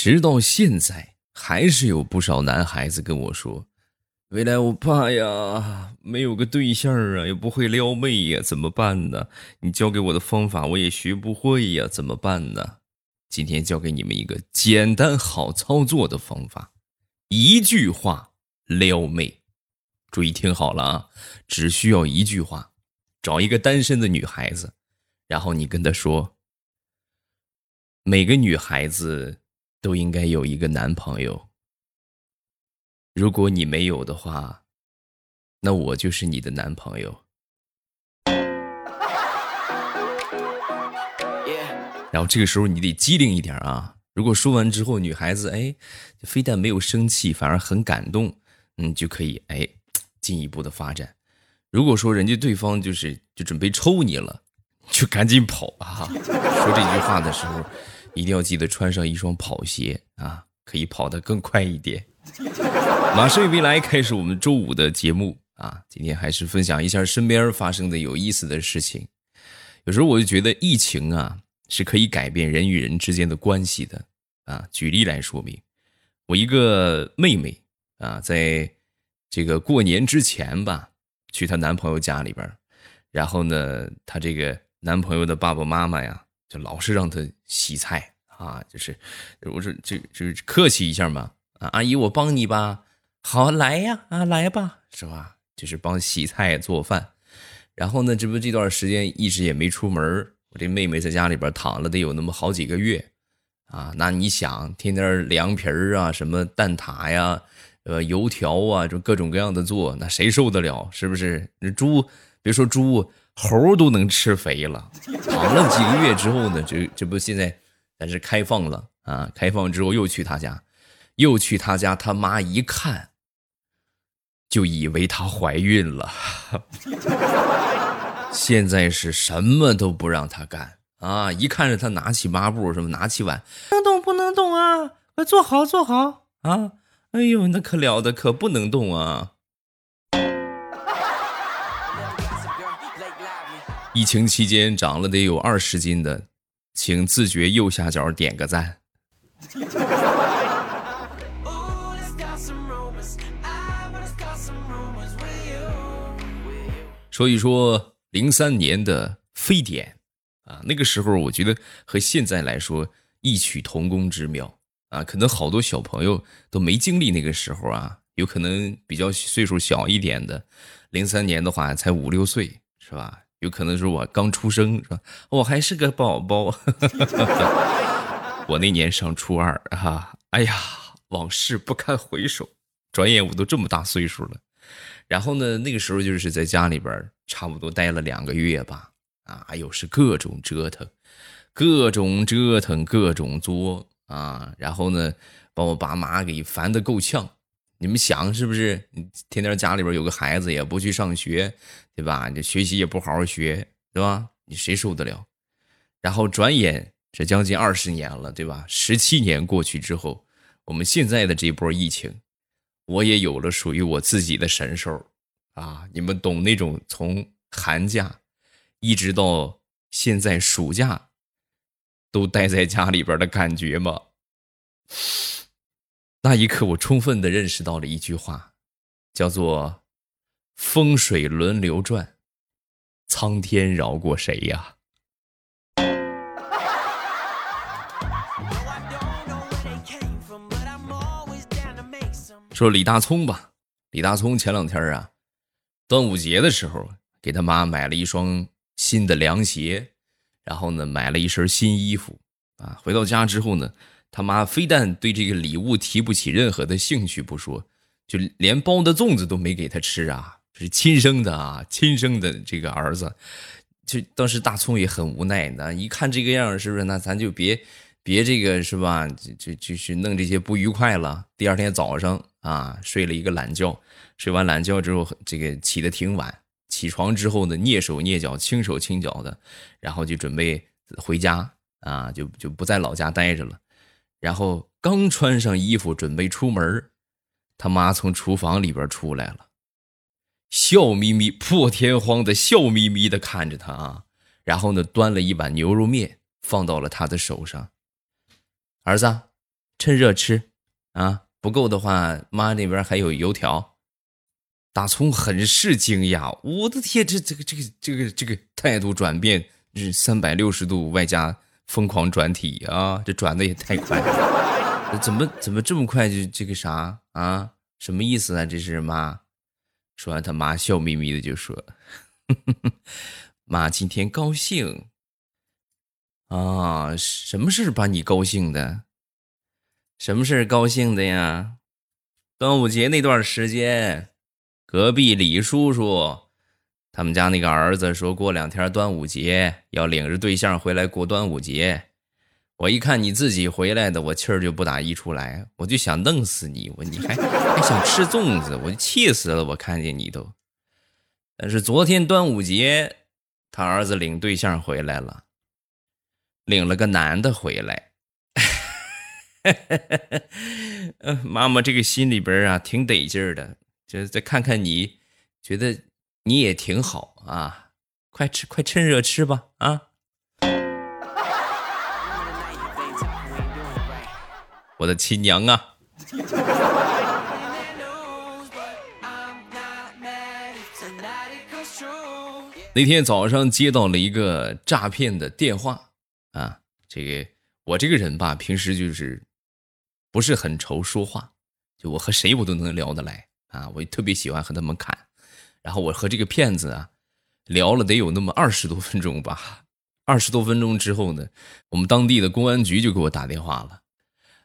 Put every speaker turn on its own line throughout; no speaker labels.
直到现在，还是有不少男孩子跟我说：“未来我怕呀，没有个对象啊，也不会撩妹呀，怎么办呢？你教给我的方法我也学不会呀，怎么办呢？”今天教给你们一个简单好操作的方法，一句话撩妹。注意听好了啊，只需要一句话，找一个单身的女孩子，然后你跟她说：“每个女孩子。”都应该有一个男朋友。如果你没有的话，那我就是你的男朋友。然后这个时候你得机灵一点啊！如果说完之后，女孩子哎，非但没有生气，反而很感动，嗯，就可以哎进一步的发展。如果说人家对方就是就准备抽你了，就赶紧跑啊！说这句话的时候。一定要记得穿上一双跑鞋啊，可以跑得更快一点。马上与未来开始我们周五的节目啊，今天还是分享一下身边发生的有意思的事情。有时候我就觉得疫情啊是可以改变人与人之间的关系的啊。举例来说明，我一个妹妹啊，在这个过年之前吧，去她男朋友家里边，然后呢，她这个男朋友的爸爸妈妈呀。就老是让他洗菜啊，就是我说这就是客气一下嘛啊，阿姨我帮你吧，好来呀啊来吧是吧？就是帮洗菜做饭，然后呢，这不这段时间一直也没出门我这妹妹在家里边躺了得有那么好几个月啊，那你想天天凉皮儿啊，什么蛋挞呀，呃油条啊，就各种各样的做，那谁受得了？是不是？那猪别说猪。猴都能吃肥了，躺了几个月之后呢，这这不现在咱是开放了啊！开放之后又去他家，又去他家，他妈一看就以为她怀孕了。现在是什么都不让他干啊！一看着他拿起抹布什么，拿起碗，能动不能动啊？快坐好坐好啊！哎呦，那可了得，可不能动啊！疫情期间长了得有二十斤的，请自觉右下角点个赞。说一说零三年的非典啊，那个时候我觉得和现在来说异曲同工之妙啊，可能好多小朋友都没经历那个时候啊，有可能比较岁数小一点的，零三年的话才五六岁，是吧？有可能是我刚出生，是吧？我还是个宝宝。我那年上初二，哈，哎呀，往事不堪回首，转眼我都这么大岁数了。然后呢，那个时候就是在家里边，差不多待了两个月吧。啊，哎呦，是各种折腾，各种折腾，各种作啊。然后呢，把我爸妈给烦得够呛。你们想是不是？你天天家里边有个孩子也不去上学，对吧？你学习也不好好学，对吧？你谁受得了？然后转眼这将近二十年了，对吧？十七年过去之后，我们现在的这波疫情，我也有了属于我自己的神兽啊！你们懂那种从寒假一直到现在暑假都待在家里边的感觉吗？那一刻，我充分的认识到了一句话，叫做“风水轮流转，苍天饶过谁呀？”说李大聪吧，李大聪前两天啊，端午节的时候给他妈买了一双新的凉鞋，然后呢，买了一身新衣服啊，回到家之后呢。他妈非但对这个礼物提不起任何的兴趣不说，就连包的粽子都没给他吃啊！是亲生的啊，亲生的这个儿子，就当时大葱也很无奈。那一看这个样，是不是？那咱就别别这个是吧？就就就是弄这些不愉快了。第二天早上啊，睡了一个懒觉，睡完懒觉之后，这个起的挺晚。起床之后呢，蹑手蹑脚，轻手轻脚的，然后就准备回家啊，就就不在老家待着了。然后刚穿上衣服准备出门，他妈从厨房里边出来了，笑眯眯、破天荒的笑眯眯的看着他啊，然后呢，端了一碗牛肉面放到了他的手上。儿子，趁热吃啊！不够的话，妈那边还有油条。大葱很是惊讶，我的天，这这个这个这个这个态度转变是三百六十度，外加疯狂转体啊！这转的也太快了，怎么怎么这么快就这个啥啊？什么意思啊？这是妈。说完，他妈笑眯眯的就说：“ 妈今天高兴啊，什么事把你高兴的？什么事高兴的呀？端午节那段时间。”隔壁李叔叔，他们家那个儿子说过两天端午节要领着对象回来过端午节。我一看你自己回来的，我气儿就不打一处来，我就想弄死你！我你还还想吃粽子，我就气死了！我看见你都。但是昨天端午节，他儿子领对象回来了，领了个男的回来。妈妈这个心里边啊，挺得劲儿的。就再看看你，觉得你也挺好啊！快吃，快趁热吃吧啊！我的亲娘啊！那天早上接到了一个诈骗的电话啊！这个我这个人吧，平时就是不是很愁说话，就我和谁我都能聊得来。啊，我特别喜欢和他们侃，然后我和这个骗子啊聊了得有那么二十多分钟吧。二十多分钟之后呢，我们当地的公安局就给我打电话了。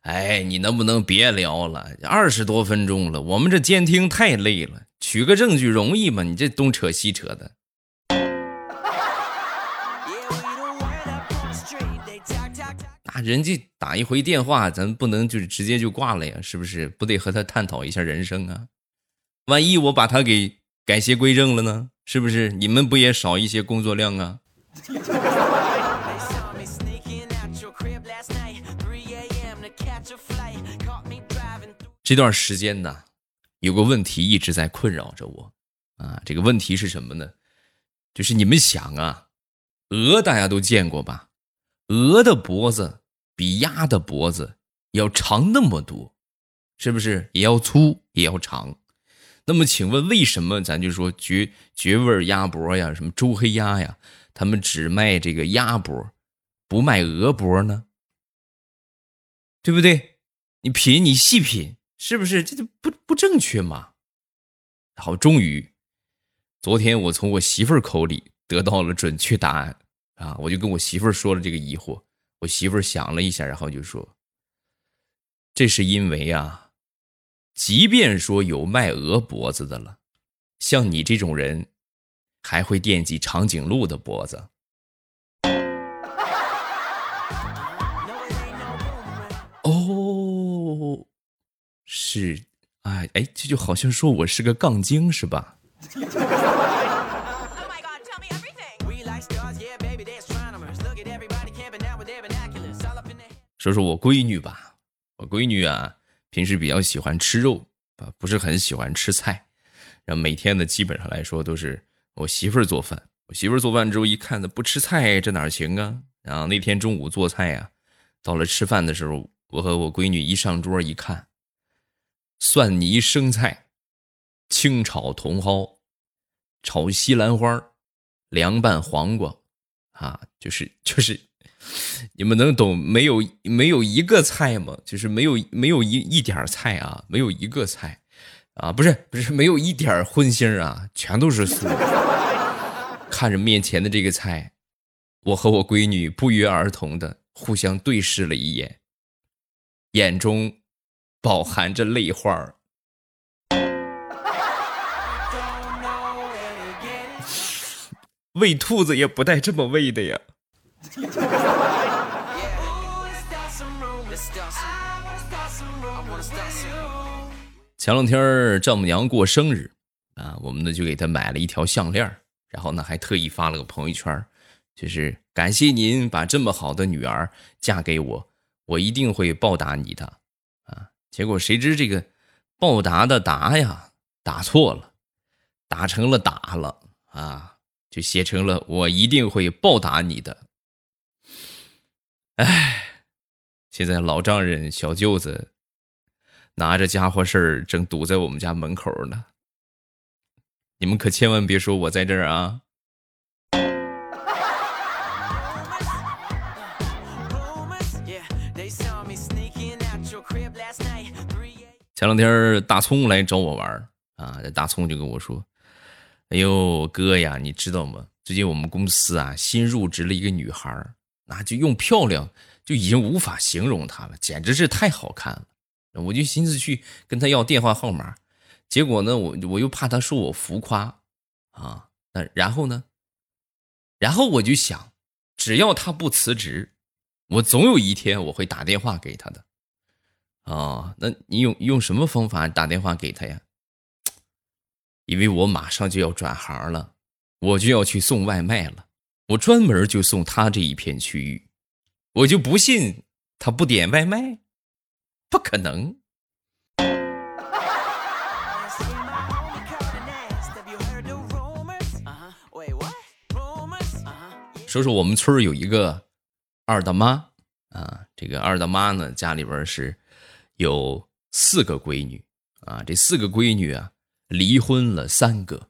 哎，你能不能别聊了？二十多分钟了，我们这监听太累了，取个证据容易吗？你这东扯西扯的。那人家打一回电话，咱不能就是直接就挂了呀，是不是？不得和他探讨一下人生啊？万一我把他给改邪归正了呢？是不是你们不也少一些工作量啊？这段时间呢，有个问题一直在困扰着我啊。这个问题是什么呢？就是你们想啊，鹅大家都见过吧？鹅的脖子比鸭的脖子要长那么多，是不是？也要粗，也要长。那么，请问为什么咱就说绝绝味鸭脖呀，什么周黑鸭呀，他们只卖这个鸭脖，不卖鹅脖呢？对不对？你品，你细品，是不是这就不不正确吗？好，终于，昨天我从我媳妇儿口里得到了准确答案啊！我就跟我媳妇儿说了这个疑惑，我媳妇儿想了一下，然后就说：“这是因为啊。”即便说有卖鹅脖子的了，像你这种人，还会惦记长颈鹿的脖子。哦，是，哎哎，这就好像说我是个杠精是吧？说说我闺女吧，我闺女啊。平时比较喜欢吃肉啊，不是很喜欢吃菜。然后每天呢，基本上来说都是我媳妇儿做饭。我媳妇儿做饭之后一看，她不吃菜，这哪行啊？然后那天中午做菜呀，到了吃饭的时候，我和我闺女一上桌一看，蒜泥生菜、清炒茼蒿、炒西兰花、凉拌黄瓜，啊，就是就是。你们能懂没有？没有一个菜吗？就是没有没有一一点菜啊，没有一个菜，啊，不是不是没有一点荤腥啊，全都是素。看着面前的这个菜，我和我闺女不约而同的互相对视了一眼，眼中饱含着泪花 喂兔子也不带这么喂的呀。前两天丈母娘过生日啊，我们呢就给她买了一条项链然后呢还特意发了个朋友圈就是感谢您把这么好的女儿嫁给我，我一定会报答你的啊。结果谁知这个报答的答呀打错了，打成了打了啊，就写成了我一定会报答你的。哎，现在老丈人、小舅子拿着家伙事儿正堵在我们家门口呢。你们可千万别说我在这儿啊！前两天大葱来找我玩啊，这大葱就跟我说：“哎呦哥呀，你知道吗？最近我们公司啊新入职了一个女孩儿那就用漂亮就已经无法形容她了，简直是太好看了。我就寻思去跟她要电话号码，结果呢，我我又怕她说我浮夸啊。那然后呢？然后我就想，只要她不辞职，我总有一天我会打电话给她的。”啊，那你用用什么方法打电话给他呀？因为我马上就要转行了，我就要去送外卖了，我专门就送他这一片区域，我就不信他不点外卖，不可能。说说我们村有一个二大妈啊，这个二大妈呢，家里边是。有四个闺女啊，这四个闺女啊，离婚了三个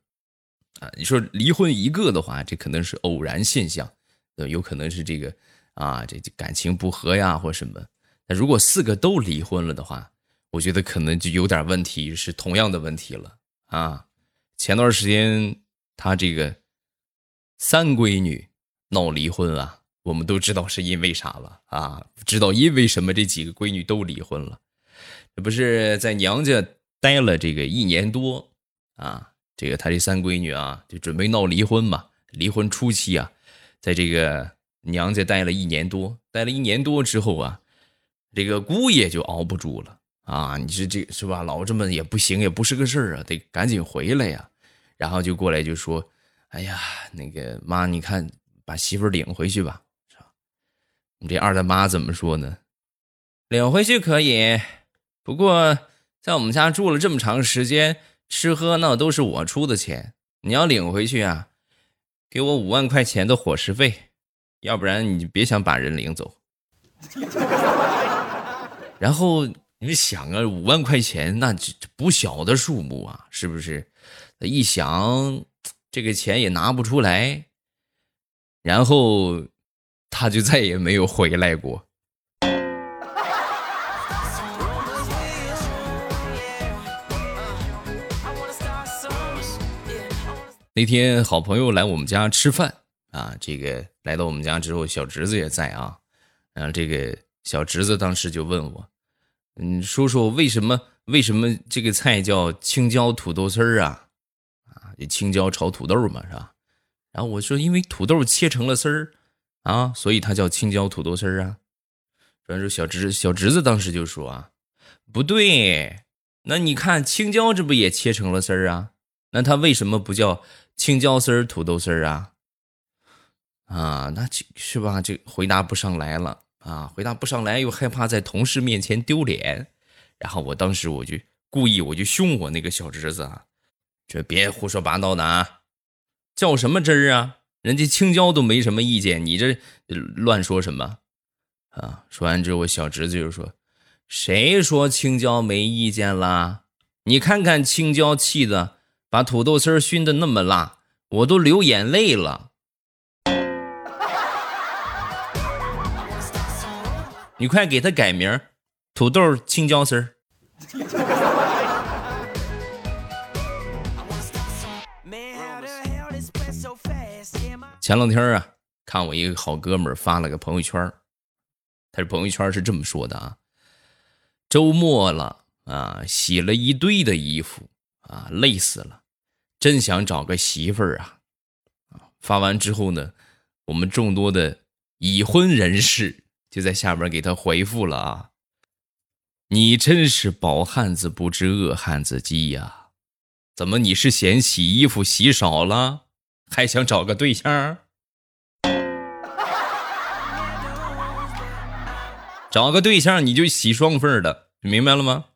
啊。你说离婚一个的话，这可能是偶然现象，有可能是这个啊，这感情不和呀，或什么。那如果四个都离婚了的话，我觉得可能就有点问题，是同样的问题了啊。前段时间他这个三闺女闹离婚啊，我们都知道是因为啥了啊？知道因为什么这几个闺女都离婚了？这不是在娘家待了这个一年多啊？这个他这三闺女啊，就准备闹离婚嘛。离婚初期啊，在这个娘家待了一年多，待了一年多之后啊，这个姑爷就熬不住了啊！你说这是吧？老这么也不行，也不是个事儿啊，得赶紧回来呀。然后就过来就说：“哎呀，那个妈，你看把媳妇领回去吧，是吧？”你这二大妈怎么说呢？领回去可以。不过，在我们家住了这么长时间，吃喝那都是我出的钱。你要领回去啊，给我五万块钱的伙食费，要不然你别想把人领走。然后你想啊，五万块钱那不小的数目啊，是不是？一想，这个钱也拿不出来，然后他就再也没有回来过。那天好朋友来我们家吃饭啊，这个来到我们家之后，小侄子也在啊。然后这个小侄子当时就问我：“嗯，说说为什么为什么这个菜叫青椒土豆丝儿啊？啊，青椒炒土豆嘛，是吧？”然后我说：“因为土豆切成了丝儿啊，所以它叫青椒土豆丝儿啊。”然后小侄小侄子当时就说：“啊，不对，那你看青椒这不也切成了丝儿啊？那它为什么不叫？”青椒丝儿、土豆丝儿啊，啊，那是吧？这回答不上来了啊，回答不上来，又害怕在同事面前丢脸，然后我当时我就故意我就凶我那个小侄子啊，这别胡说八道的啊，叫什么汁儿啊？人家青椒都没什么意见，你这乱说什么啊？说完之后，我小侄子就说：“谁说青椒没意见啦？你看看青椒气的。”把土豆丝儿熏的那么辣，我都流眼泪了。你快给他改名土豆青椒丝儿。前两天啊，看我一个好哥们发了个朋友圈他这朋友圈是这么说的啊：周末了啊，洗了一堆的衣服啊，累死了。真想找个媳妇儿啊！啊，发完之后呢，我们众多的已婚人士就在下边给他回复了啊。你真是饱汉子不知饿汉子饥呀！怎么你是嫌洗衣服洗少了，还想找个对象？找个对象你就洗双份的，明白了吗？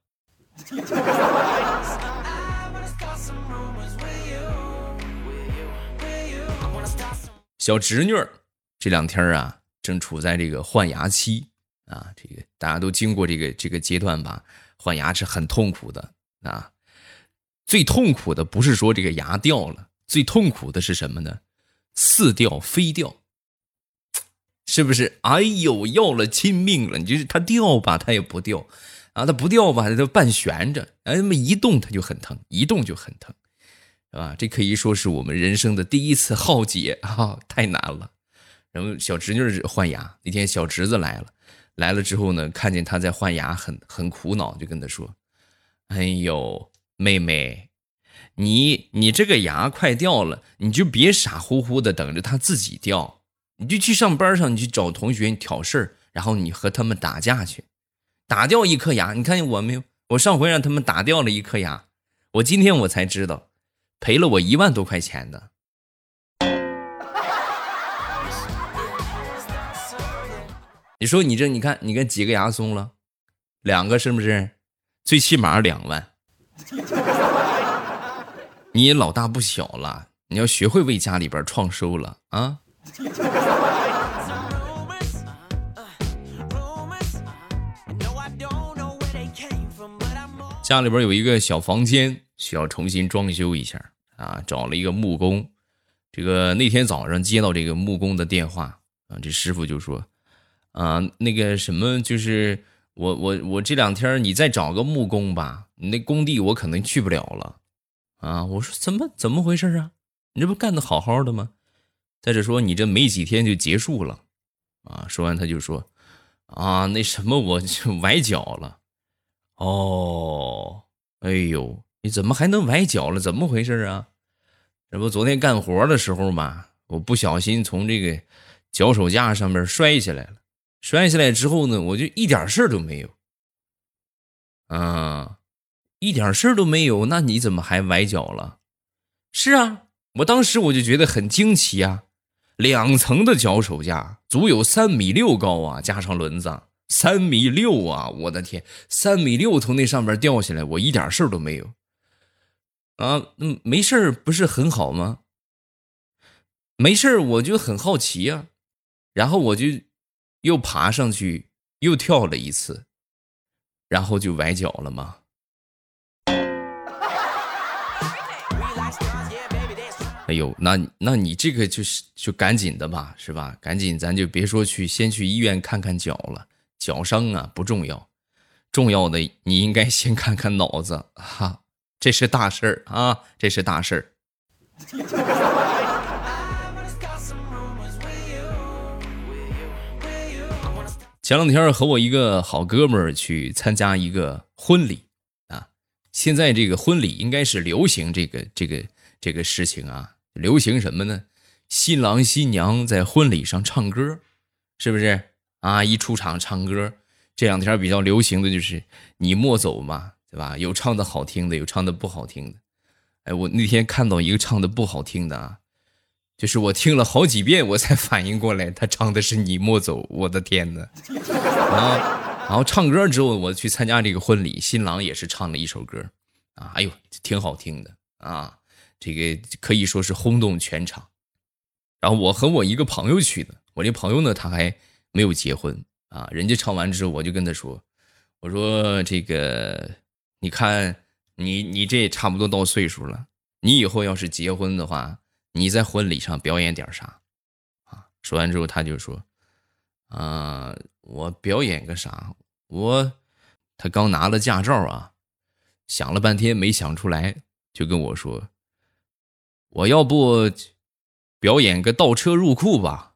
小侄女儿这两天啊，正处在这个换牙期啊，这个大家都经过这个这个阶段吧，换牙齿很痛苦的啊。最痛苦的不是说这个牙掉了，最痛苦的是什么呢？似掉非掉，是不是？哎呦，要了亲命了！你就是它掉吧，它也不掉，啊，它不掉吧，它半悬着，哎，那么一动它就很疼，一动就很疼，是吧？这可以说是我们人生的第一次浩劫啊，太难了。然后小侄女换牙那天，小侄子来了，来了之后呢，看见他在换牙，很很苦恼，就跟他说：“哎呦，妹妹，你你这个牙快掉了，你就别傻乎乎的等着它自己掉，你就去上班上，你去找同学你挑事儿，然后你和他们打架去，打掉一颗牙。你看见我没有？我上回让他们打掉了一颗牙，我今天我才知道，赔了我一万多块钱的。”你说你这，你看你看几个牙松了，两个是不是？最起码两万。你也老大不小了，你要学会为家里边创收了啊！家里边有一个小房间需要重新装修一下啊，找了一个木工。这个那天早上接到这个木工的电话啊，这师傅就说。啊，那个什么，就是我我我这两天你再找个木工吧，你那工地我可能去不了了。啊，我说怎么怎么回事啊？你这不干的好好的吗？再者说你这没几天就结束了。啊，说完他就说，啊，那什么我就崴脚了。哦，哎呦，你怎么还能崴脚了？怎么回事啊？这不昨天干活的时候嘛，我不小心从这个脚手架上面摔下来了。摔下来之后呢，我就一点事儿都没有，啊，一点事儿都没有，那你怎么还崴脚了？是啊，我当时我就觉得很惊奇啊，两层的脚手架，足有三米六高啊，加上轮子，三米六啊，我的天，三米六从那上面掉下来，我一点事儿都没有，啊，嗯，没事儿不是很好吗？没事儿，我就很好奇呀，然后我就。又爬上去，又跳了一次，然后就崴脚了吗？哎呦，那那你这个就是就赶紧的吧，是吧？赶紧，咱就别说去，先去医院看看脚了。脚伤啊不重要，重要的你应该先看看脑子哈，这是大事儿啊，这是大事儿。前两天和我一个好哥们儿去参加一个婚礼啊，现在这个婚礼应该是流行这个这个这个事情啊，流行什么呢？新郎新娘在婚礼上唱歌，是不是啊？一出场唱歌，这两天比较流行的就是你莫走嘛，对吧？有唱的好听的，有唱的不好听的。哎，我那天看到一个唱的不好听的啊。就是我听了好几遍，我才反应过来，他唱的是《你莫走》，我的天呐。然后，然后唱歌之后，我去参加这个婚礼，新郎也是唱了一首歌，啊，哎呦，挺好听的啊，这个可以说是轰动全场。然后我和我一个朋友去的，我这朋友呢，他还没有结婚啊，人家唱完之后，我就跟他说，我说这个，你看你你这也差不多到岁数了，你以后要是结婚的话。你在婚礼上表演点啥？啊！说完之后，他就说：“啊，我表演个啥？我他刚拿了驾照啊，想了半天没想出来，就跟我说：我要不表演个倒车入库吧？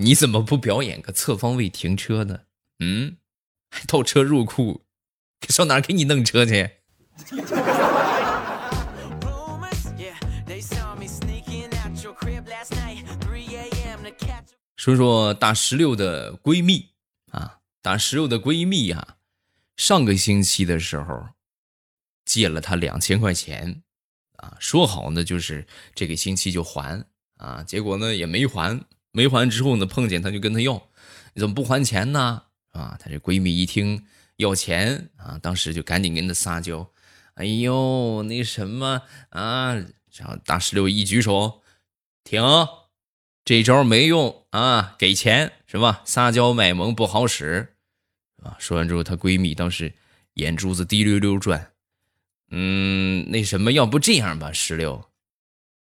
你怎么不表演个侧方位停车呢？嗯，还倒车入库，上哪给你弄车去？”说说大石榴的闺蜜啊，大石榴的闺蜜呀，上个星期的时候借了她两千块钱啊，说好呢就是这个星期就还啊，结果呢也没还，没还之后呢碰见她就跟她要，你怎么不还钱呢？啊，她这闺蜜一听要钱啊，当时就赶紧跟她撒娇。哎呦，那什么啊！然后大石榴一举手，停，这招没用啊，给钱是吧？撒娇卖萌不好使，啊！说完之后，她闺蜜当时眼珠子滴溜溜转，嗯，那什么，要不这样吧，石榴，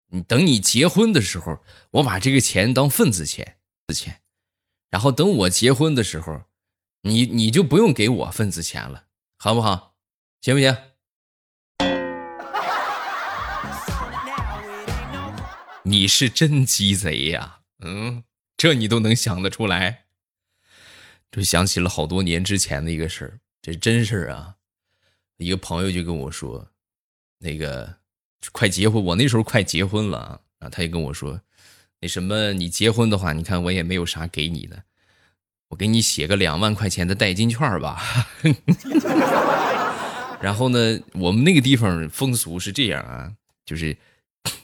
你等你结婚的时候，我把这个钱当份子钱，钱，然后等我结婚的时候，你你就不用给我份子钱了，好不好？行不行？你是真鸡贼呀！嗯，这你都能想得出来，就想起了好多年之前的一个事儿，这真事儿啊！一个朋友就跟我说，那个快结婚，我那时候快结婚了啊，他也跟我说，那什么，你结婚的话，你看我也没有啥给你的，我给你写个两万块钱的代金券吧。然后呢，我们那个地方风俗是这样啊，就是。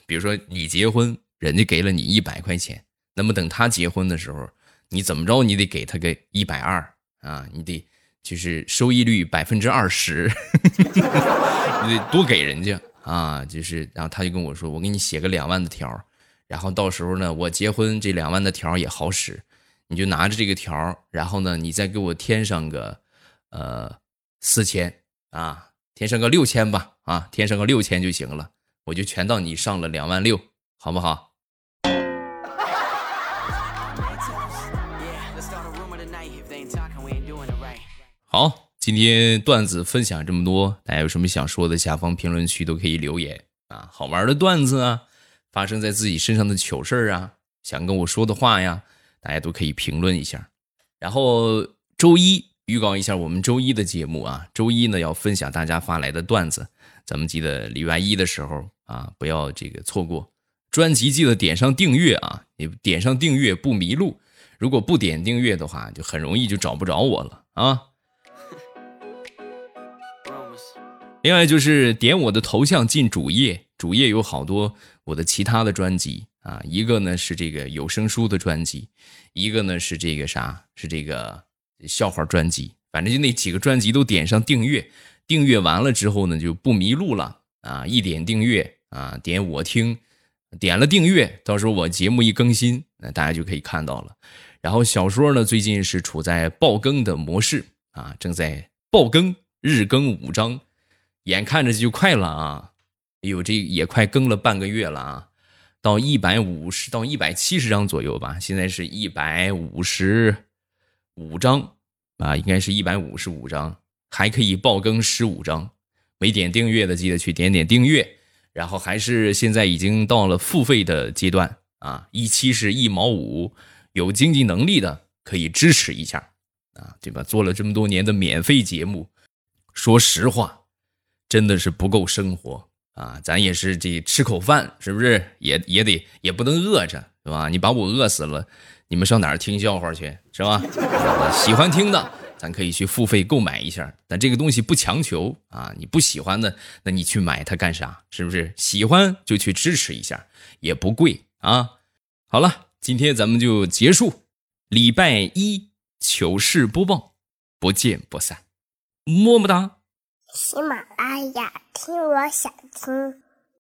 比如说你结婚，人家给了你一百块钱，那么等他结婚的时候，你怎么着你得给他个一百二啊，你得就是收益率百分之二十，你得多给人家啊，就是然后他就跟我说，我给你写个两万的条，然后到时候呢，我结婚这两万的条也好使，你就拿着这个条，然后呢，你再给我添上个呃四千啊，添上个六千吧啊，添上个六千就行了。我就全到你上了两万六，好不好？好，今天段子分享这么多，大家有什么想说的，下方评论区都可以留言啊。好玩的段子啊，发生在自己身上的糗事啊，想跟我说的话呀，大家都可以评论一下。然后周一预告一下我们周一的节目啊，周一呢要分享大家发来的段子。咱们记得礼拜一的时候啊，不要这个错过专辑，记得点上订阅啊！你点上订阅不迷路，如果不点订阅的话，就很容易就找不着我了啊。另外就是点我的头像进主页，主页有好多我的其他的专辑啊，一个呢是这个有声书的专辑，一个呢是这个啥，是这个笑话专辑，反正就那几个专辑都点上订阅。订阅完了之后呢，就不迷路了啊！一点订阅啊，点我听，点了订阅，到时候我节目一更新，那大家就可以看到了。然后小说呢，最近是处在爆更的模式啊，正在爆更，日更五章，眼看着就快了啊！哎呦，这也快更了半个月了啊，到一百五十到一百七十张左右吧，现在是一百五十五张啊，应该是一百五十五张。还可以爆更十五张，没点订阅的记得去点点订阅。然后还是现在已经到了付费的阶段啊，一期是一毛五，有经济能力的可以支持一下啊，对吧？做了这么多年的免费节目，说实话，真的是不够生活啊。咱也是这吃口饭，是不是？也也得也不能饿着，是吧？你把我饿死了，你们上哪儿听笑话去，是吧？喜欢听的。咱可以去付费购买一下，但这个东西不强求啊！你不喜欢的，那你去买它干啥？是不是？喜欢就去支持一下，也不贵啊！好了，今天咱们就结束，礼拜一糗事播报，不见不散，么么哒！
喜马拉雅听，我想听。